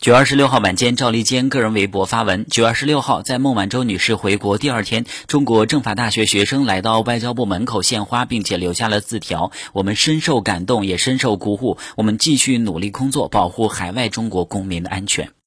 九月二十六号晚间，赵立坚个人微博发文：九月二十六号在孟晚舟女士回国第二天，中国政法大学学生来到外交部门口献花，并且留下了字条。我们深受感动，也深受鼓舞。我们继续努力工作，保护海外中国公民的安全。